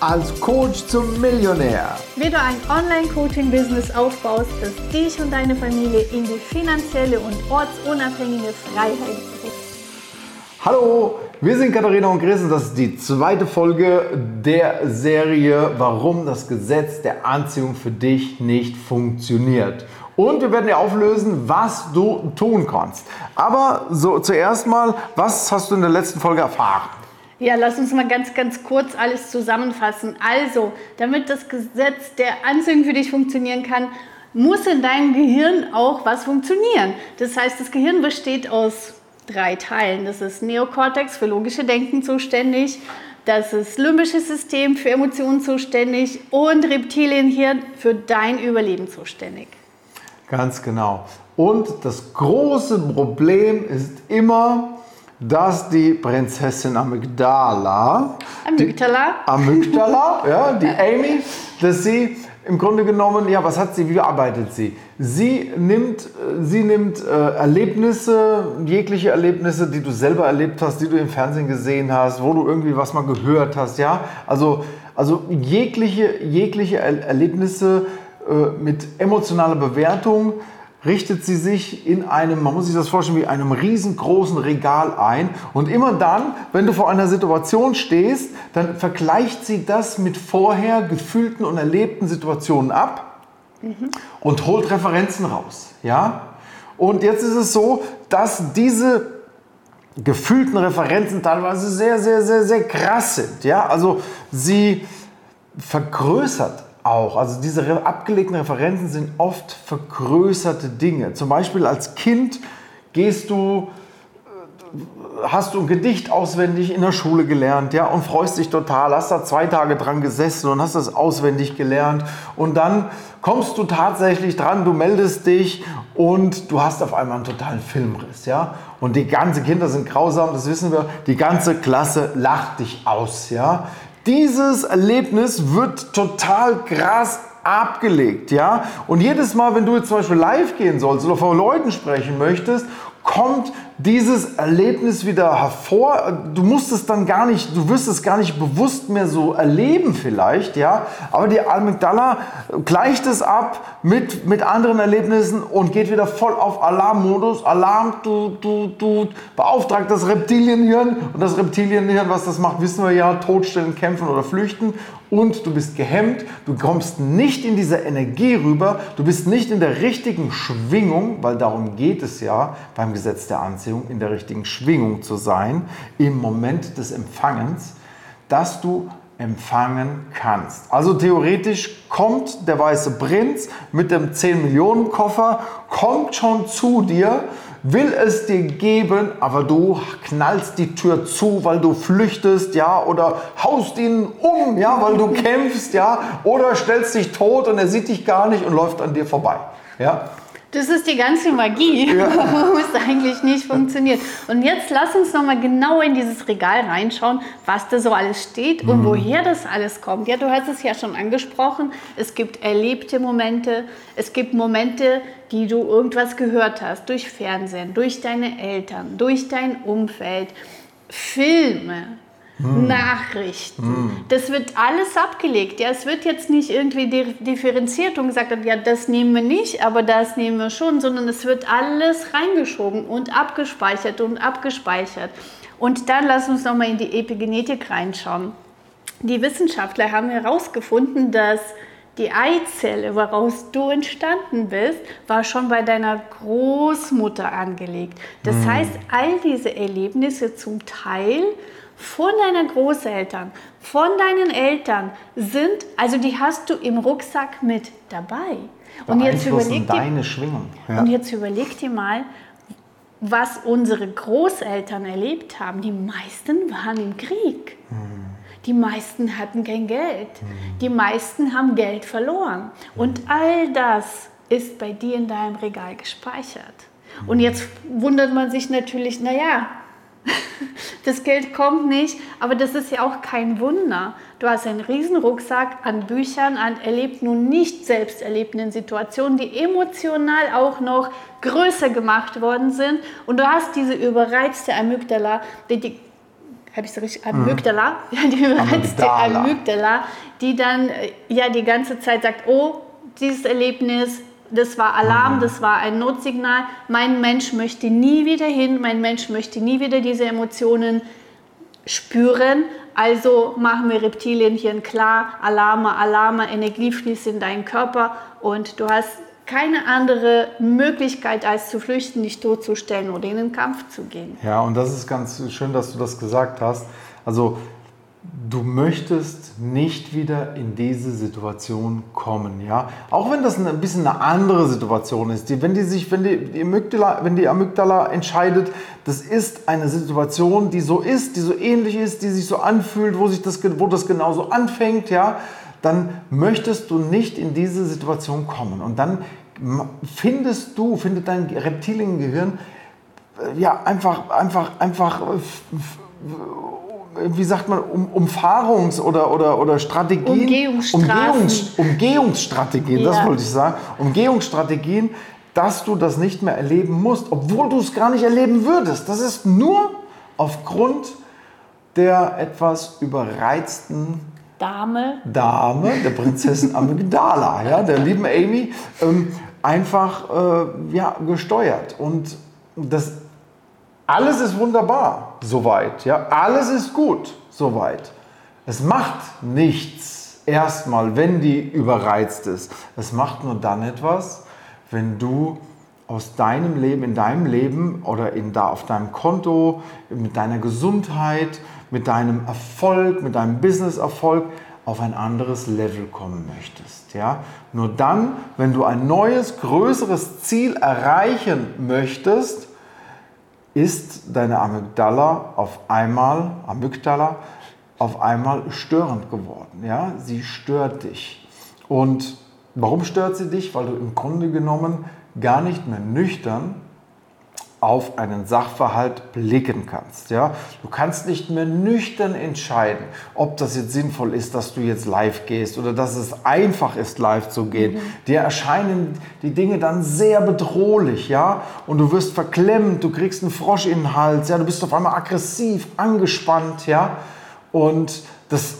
als Coach zum Millionär. Wie du ein Online-Coaching-Business aufbaust, das dich und deine Familie in die finanzielle und ortsunabhängige Freiheit bringt. Hallo, wir sind Katharina und Chris und das ist die zweite Folge der Serie Warum das Gesetz der Anziehung für dich nicht funktioniert. Und wir werden dir auflösen, was du tun kannst. Aber so zuerst mal, was hast du in der letzten Folge erfahren? Ja, lass uns mal ganz, ganz kurz alles zusammenfassen. Also, damit das Gesetz der Anziehung für dich funktionieren kann, muss in deinem Gehirn auch was funktionieren. Das heißt, das Gehirn besteht aus drei Teilen. Das ist Neokortex für logische Denken zuständig, das ist limbische System für Emotionen zuständig und Reptilienhirn für dein Überleben zuständig. Ganz genau. Und das große Problem ist immer, dass die Prinzessin Amygdala, Amygdala, die, Amygdala, ja, die Amy, dass sie im Grunde genommen, ja, was hat sie, wie arbeitet sie? Sie nimmt, sie nimmt äh, Erlebnisse, jegliche Erlebnisse, die du selber erlebt hast, die du im Fernsehen gesehen hast, wo du irgendwie was mal gehört hast, ja, also, also jegliche, jegliche Erlebnisse äh, mit emotionaler Bewertung, richtet sie sich in einem, man muss sich das vorstellen, wie einem riesengroßen Regal ein. Und immer dann, wenn du vor einer Situation stehst, dann vergleicht sie das mit vorher gefühlten und erlebten Situationen ab mhm. und holt Referenzen raus. Ja? Und jetzt ist es so, dass diese gefühlten Referenzen teilweise sehr, sehr, sehr, sehr krass sind. Ja? Also sie vergrößert auch. Also diese abgelegten Referenzen sind oft vergrößerte Dinge. Zum Beispiel als Kind gehst du, hast du ein Gedicht auswendig in der Schule gelernt, ja, und freust dich total, hast da zwei Tage dran gesessen und hast das auswendig gelernt und dann kommst du tatsächlich dran, du meldest dich und du hast auf einmal einen totalen Filmriss, ja. Und die ganze Kinder sind grausam, das wissen wir. Die ganze Klasse lacht dich aus, ja. Dieses Erlebnis wird total krass abgelegt, ja. Und jedes Mal, wenn du jetzt zum Beispiel live gehen sollst oder vor Leuten sprechen möchtest, kommt dieses Erlebnis wieder hervor. Du musst es dann gar nicht, du wirst es gar nicht bewusst mehr so erleben vielleicht, ja. Aber die Amygdala gleicht es ab mit, mit anderen Erlebnissen und geht wieder voll auf Alarmmodus. Alarm, du, du, du, beauftragt das Reptilienhirn. Und das Reptilienhirn, was das macht, wissen wir ja, totstellen, kämpfen oder flüchten und du bist gehemmt, du kommst nicht in diese Energie rüber, du bist nicht in der richtigen Schwingung, weil darum geht es ja beim Gesetz der Anziehung, in der richtigen Schwingung zu sein, im Moment des Empfangens, dass du empfangen kannst. Also theoretisch kommt der weiße Prinz mit dem 10 Millionen Koffer, kommt schon zu dir, will es dir geben, aber du knallst die Tür zu, weil du flüchtest, ja, oder haust ihn um, ja, weil du kämpfst, ja, oder stellst dich tot und er sieht dich gar nicht und läuft an dir vorbei, ja. Das ist die ganze Magie, ja. warum es eigentlich nicht funktioniert. Und jetzt lass uns noch mal genau in dieses Regal reinschauen, was da so alles steht und mhm. woher das alles kommt. Ja, du hast es ja schon angesprochen. Es gibt erlebte Momente, es gibt Momente, die du irgendwas gehört hast, durch Fernsehen, durch deine Eltern, durch dein Umfeld, Filme, hm. Nachrichten. Hm. Das wird alles abgelegt. Ja, es wird jetzt nicht irgendwie differenziert und gesagt, ja, das nehmen wir nicht, aber das nehmen wir schon, sondern es wird alles reingeschoben und abgespeichert und abgespeichert. Und dann lass uns nochmal in die Epigenetik reinschauen. Die Wissenschaftler haben herausgefunden, dass die Eizelle, woraus du entstanden bist, war schon bei deiner Großmutter angelegt. Das mhm. heißt, all diese Erlebnisse zum Teil von deinen Großeltern, von deinen Eltern sind, also die hast du im Rucksack mit dabei. Und jetzt überleg dir, deine Schwingung. Ja. Und jetzt überleg dir mal, was unsere Großeltern erlebt haben. Die meisten waren im Krieg. Hm. Die meisten hatten kein Geld. Hm. Die meisten haben Geld verloren. Hm. Und all das ist bei dir in deinem Regal gespeichert. Und jetzt wundert man sich natürlich, naja, das Geld kommt nicht, aber das ist ja auch kein Wunder. Du hast einen riesen Rucksack an Büchern, an erlebten und nicht selbst erlebten Situationen, die emotional auch noch größer gemacht worden sind. Und du hast diese überreizte Amygdala, die die habe ich so richtig, Amygdala, mhm. die überreizte Amygdala. Amygdala, die dann äh, ja die ganze Zeit sagt, oh, dieses Erlebnis, das war Alarm, mhm. das war ein Notsignal. Mein Mensch möchte nie wieder hin, mein Mensch möchte nie wieder diese Emotionen spüren. Also machen wir Reptilienchen klar, Alarme, Alarme, Energie fließt in deinen Körper und du hast keine andere Möglichkeit, als zu flüchten, dich totzustellen oder in den Kampf zu gehen. Ja, und das ist ganz schön, dass du das gesagt hast. Also du möchtest nicht wieder in diese Situation kommen, ja. Auch wenn das ein bisschen eine andere Situation ist. Die, wenn die sich, wenn die, die Amygdala, wenn die Amygdala entscheidet, das ist eine Situation, die so ist, die so ähnlich ist, die sich so anfühlt, wo sich das, wo das genauso anfängt, ja, dann möchtest du nicht in diese Situation kommen. Und dann findest du, findet dein Reptiliengehirn äh, ja einfach, einfach, einfach äh, wie sagt man, um, Umfahrungs- oder, oder, oder Strategien. Umgehungs, Umgehungsstrategien, ja. das wollte ich sagen. Umgehungsstrategien, dass du das nicht mehr erleben musst, obwohl du es gar nicht erleben würdest. Das ist nur aufgrund der etwas überreizten Dame. Dame, der Prinzessin Amygdala, ja, der lieben Amy, ähm, einfach äh, ja, gesteuert. Und das alles ist wunderbar, soweit. Ja? Alles ist gut, soweit. Es macht nichts, erstmal, wenn die überreizt ist. Es macht nur dann etwas, wenn du aus deinem Leben, in deinem Leben oder in da auf deinem Konto, mit deiner Gesundheit, mit deinem Erfolg, mit deinem Business-Erfolg auf ein anderes Level kommen möchtest. Ja? Nur dann, wenn du ein neues, größeres Ziel erreichen möchtest, ist deine Amygdala auf einmal, Amygdala, auf einmal störend geworden. Ja? Sie stört dich. Und warum stört sie dich? Weil du im Grunde genommen gar nicht mehr nüchtern auf einen Sachverhalt blicken kannst. Ja? Du kannst nicht mehr nüchtern entscheiden, ob das jetzt sinnvoll ist, dass du jetzt live gehst oder dass es einfach ist, live zu gehen. Mhm. Dir erscheinen die Dinge dann sehr bedrohlich, ja, und du wirst verklemmt, du kriegst einen Frosch in den Hals, ja, du bist auf einmal aggressiv, angespannt, ja, und das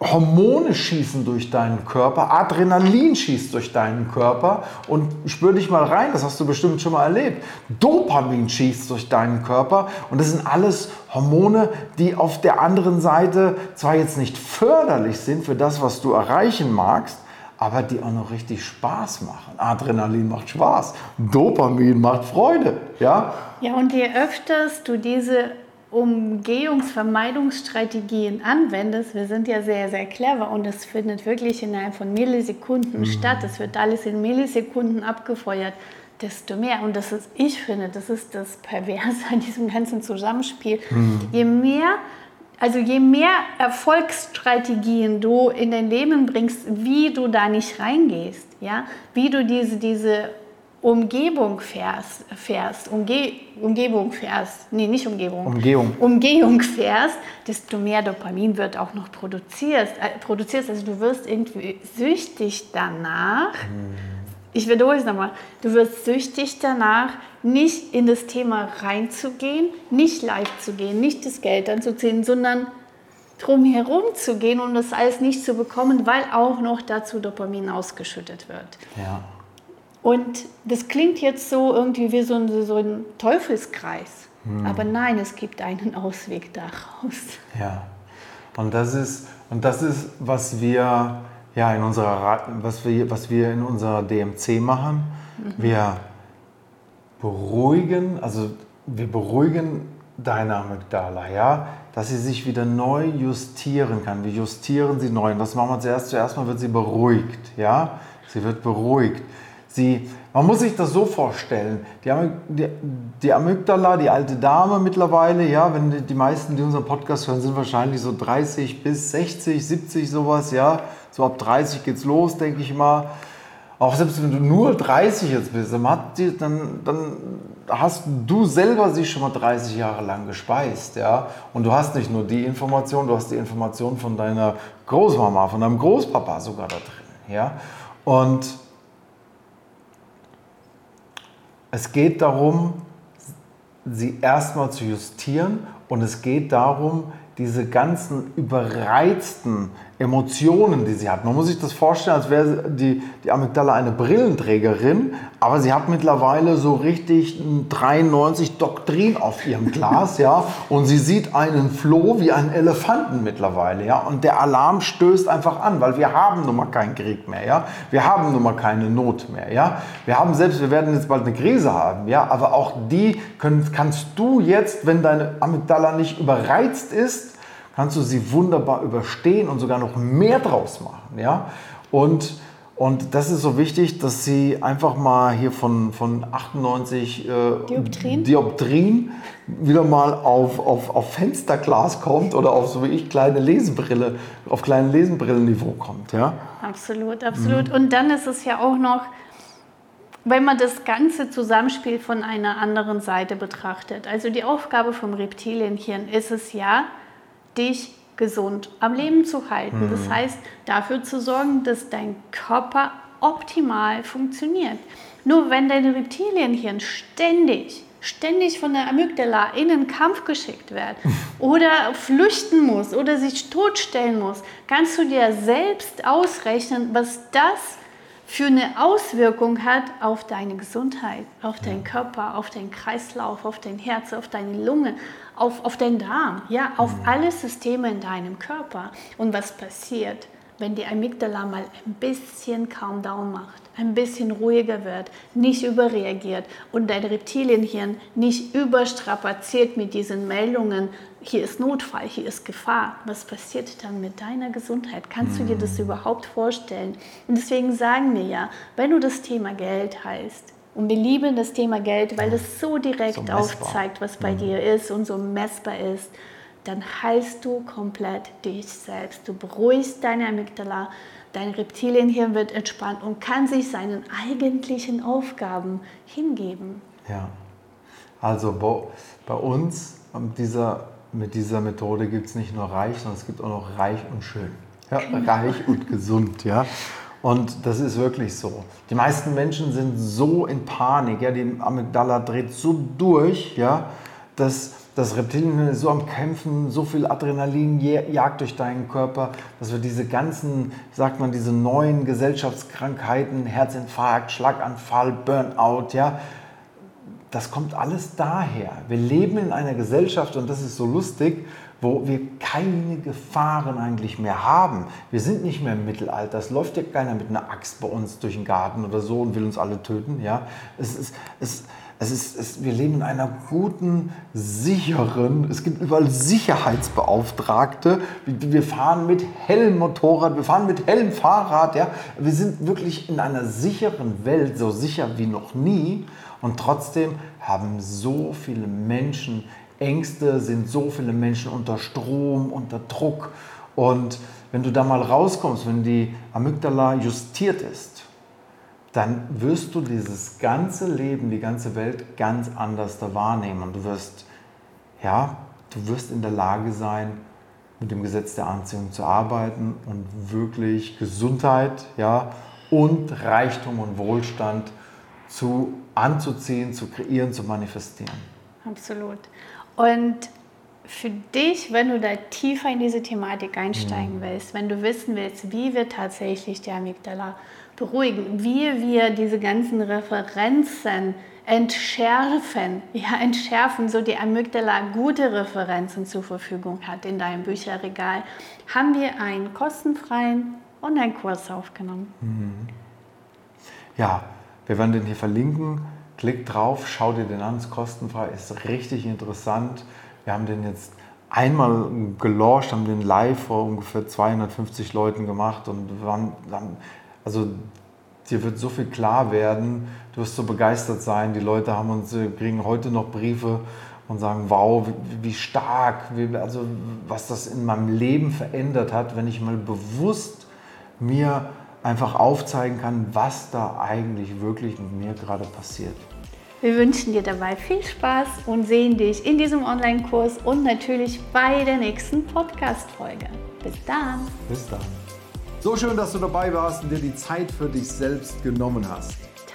Hormone schießen durch deinen Körper, Adrenalin schießt durch deinen Körper und spür dich mal rein, das hast du bestimmt schon mal erlebt. Dopamin schießt durch deinen Körper und das sind alles Hormone, die auf der anderen Seite zwar jetzt nicht förderlich sind für das, was du erreichen magst, aber die auch noch richtig Spaß machen. Adrenalin macht Spaß, Dopamin macht Freude, ja? Ja, und je öfters du diese Umgehungsvermeidungsstrategien anwendest, wir sind ja sehr, sehr clever und es findet wirklich innerhalb von Millisekunden mhm. statt. Es wird alles in Millisekunden abgefeuert, desto mehr. Und das ist, ich finde, das ist das Perverse an diesem ganzen Zusammenspiel. Mhm. Je mehr also je mehr Erfolgsstrategien du in dein Leben bringst, wie du da nicht reingehst, ja, wie du diese, diese Umgebung fährst, fährst Umge Umgebung fährst, nee, nicht Umgebung, Umgehung. Umgehung fährst, desto mehr Dopamin wird auch noch produziert. Äh, produziert. Also du wirst irgendwie süchtig danach. Hm. Ich wiederhole es nochmal. Du wirst süchtig danach, nicht in das Thema reinzugehen, nicht live zu gehen, nicht das Geld anzuziehen, sondern drumherum zu gehen und das alles nicht zu bekommen, weil auch noch dazu Dopamin ausgeschüttet wird. Ja. Und das klingt jetzt so irgendwie wie so ein, so ein Teufelskreis. Hm. Aber nein, es gibt einen Ausweg daraus. Ja. Und das ist, und das ist was, wir, ja, in unserer, was, wir, was wir in unserer DMC machen. Mhm. Wir beruhigen, also wir beruhigen deine Amygdala, ja, dass sie sich wieder neu justieren kann. Wir justieren sie neu. Und das machen wir zuerst. Zuerst mal wird sie beruhigt, ja. Sie wird beruhigt. Sie, man muss sich das so vorstellen, die, die, die, Amygdala, die alte Dame mittlerweile, ja, wenn die, die, meisten, die unseren Podcast hören, sind wahrscheinlich so 30 bis 60, 70 sowas, ja, so ab 30 geht's los, denke ich mal. Auch selbst wenn du nur 30 jetzt bist, dann, dann, hast du selber sie schon mal 30 Jahre lang gespeist, ja. Und du hast nicht nur die Information, du hast die Information von deiner Großmama, von deinem Großpapa sogar da drin, ja. Und es geht darum, sie erstmal zu justieren Und es geht darum, diese ganzen überreizten Emotionen, die sie hat. Man muss sich das vorstellen, als wäre die, die Amygdala eine Brillenträgerin, aber sie hat mittlerweile so richtig 93 Doktrin auf ihrem Glas, ja, und sie sieht einen Floh wie einen Elefanten mittlerweile, ja, und der Alarm stößt einfach an, weil wir haben nun mal keinen Krieg mehr, ja, wir haben nun mal keine Not mehr, ja, wir haben selbst, wir werden jetzt bald eine Krise haben, ja, aber auch die können, kannst du jetzt, wenn deine Amygdala nicht überreizt ist, kannst du sie wunderbar überstehen und sogar noch mehr draus machen. Ja? Und, und das ist so wichtig, dass sie einfach mal hier von, von 98 äh, Dioptrien. Dioptrien wieder mal auf, auf, auf Fensterglas kommt oder auf so wie ich kleine Lesebrille, auf kleine Lesenbrillenniveau kommt. Ja? Absolut, absolut. Mhm. Und dann ist es ja auch noch, wenn man das ganze Zusammenspiel von einer anderen Seite betrachtet. Also die Aufgabe vom Reptilienhirn ist es ja, dich gesund am Leben zu halten. Mhm. Das heißt, dafür zu sorgen, dass dein Körper optimal funktioniert. Nur wenn dein Reptilienhirn ständig, ständig von der Amygdala in einen Kampf geschickt wird oder flüchten muss oder sich totstellen muss, kannst du dir selbst ausrechnen, was das für eine Auswirkung hat auf deine Gesundheit, auf deinen Körper, auf deinen Kreislauf, auf dein Herz, auf deine Lunge, auf, auf den Darm, ja, auf alle Systeme in deinem Körper. Und was passiert, wenn die Amygdala mal ein bisschen Calm Down macht, ein bisschen ruhiger wird, nicht überreagiert und dein Reptilienhirn nicht überstrapaziert mit diesen Meldungen, hier ist Notfall, hier ist Gefahr. Was passiert dann mit deiner Gesundheit? Kannst du dir das mhm. überhaupt vorstellen? Und deswegen sagen wir ja, wenn du das Thema Geld heißt, und wir lieben das Thema Geld, weil es so direkt so aufzeigt, was bei mhm. dir ist und so messbar ist. Dann heilst du komplett dich selbst. Du beruhigst deine Amygdala, dein Reptilienhirn wird entspannt und kann sich seinen eigentlichen Aufgaben hingeben. Ja, also bei uns mit dieser, mit dieser Methode gibt es nicht nur reich, sondern es gibt auch noch reich und schön. Ja, genau. Reich und gesund, ja. Und das ist wirklich so. Die meisten Menschen sind so in Panik, ja, die Amygdala dreht so durch, ja, dass das Reptilien ist so am Kämpfen, so viel Adrenalin jagt durch deinen Körper, dass wir diese ganzen, sagt man, diese neuen Gesellschaftskrankheiten, Herzinfarkt, Schlaganfall, Burnout, ja, das kommt alles daher. Wir leben in einer Gesellschaft und das ist so lustig, wo wir keine Gefahren eigentlich mehr haben. Wir sind nicht mehr im Mittelalter. Es läuft ja keiner mit einer Axt bei uns durch den Garten oder so und will uns alle töten. Ja? Es ist, es, es ist, es, wir leben in einer guten, sicheren, es gibt überall Sicherheitsbeauftragte. Wir fahren mit hellem Motorrad, wir fahren mit hellem Fahrrad. Ja? Wir sind wirklich in einer sicheren Welt, so sicher wie noch nie. Und trotzdem haben so viele Menschen Ängste, sind so viele Menschen unter Strom, unter Druck. Und wenn du da mal rauskommst, wenn die Amygdala justiert ist, dann wirst du dieses ganze Leben, die ganze Welt ganz anders da wahrnehmen. Und du wirst, ja, du wirst in der Lage sein, mit dem Gesetz der Anziehung zu arbeiten und wirklich Gesundheit, ja, und Reichtum und Wohlstand zu anzuziehen, zu kreieren, zu manifestieren. Absolut. Und für dich, wenn du da tiefer in diese Thematik einsteigen mhm. willst, wenn du wissen willst, wie wir tatsächlich die Amygdala beruhigen, wie wir diese ganzen Referenzen entschärfen, ja, entschärfen, so die Amygdala gute Referenzen zur Verfügung hat in deinem Bücherregal, haben wir einen kostenfreien Online-Kurs aufgenommen. Mhm. Ja, wir werden den hier verlinken. Klick drauf, schau dir den an, ist kostenfrei, ist richtig interessant. Wir haben den jetzt einmal gelauncht, haben den live vor ungefähr 250 Leuten gemacht und waren, also dir wird so viel klar werden, du wirst so begeistert sein. Die Leute haben uns, äh, kriegen heute noch Briefe und sagen, wow, wie, wie stark, wie, also was das in meinem Leben verändert hat, wenn ich mal bewusst mir einfach aufzeigen kann, was da eigentlich wirklich mit mir gerade passiert. Wir wünschen dir dabei viel Spaß und sehen dich in diesem Online-Kurs und natürlich bei der nächsten Podcast-Folge. Bis dann. Bis dann. So schön, dass du dabei warst und dir die Zeit für dich selbst genommen hast.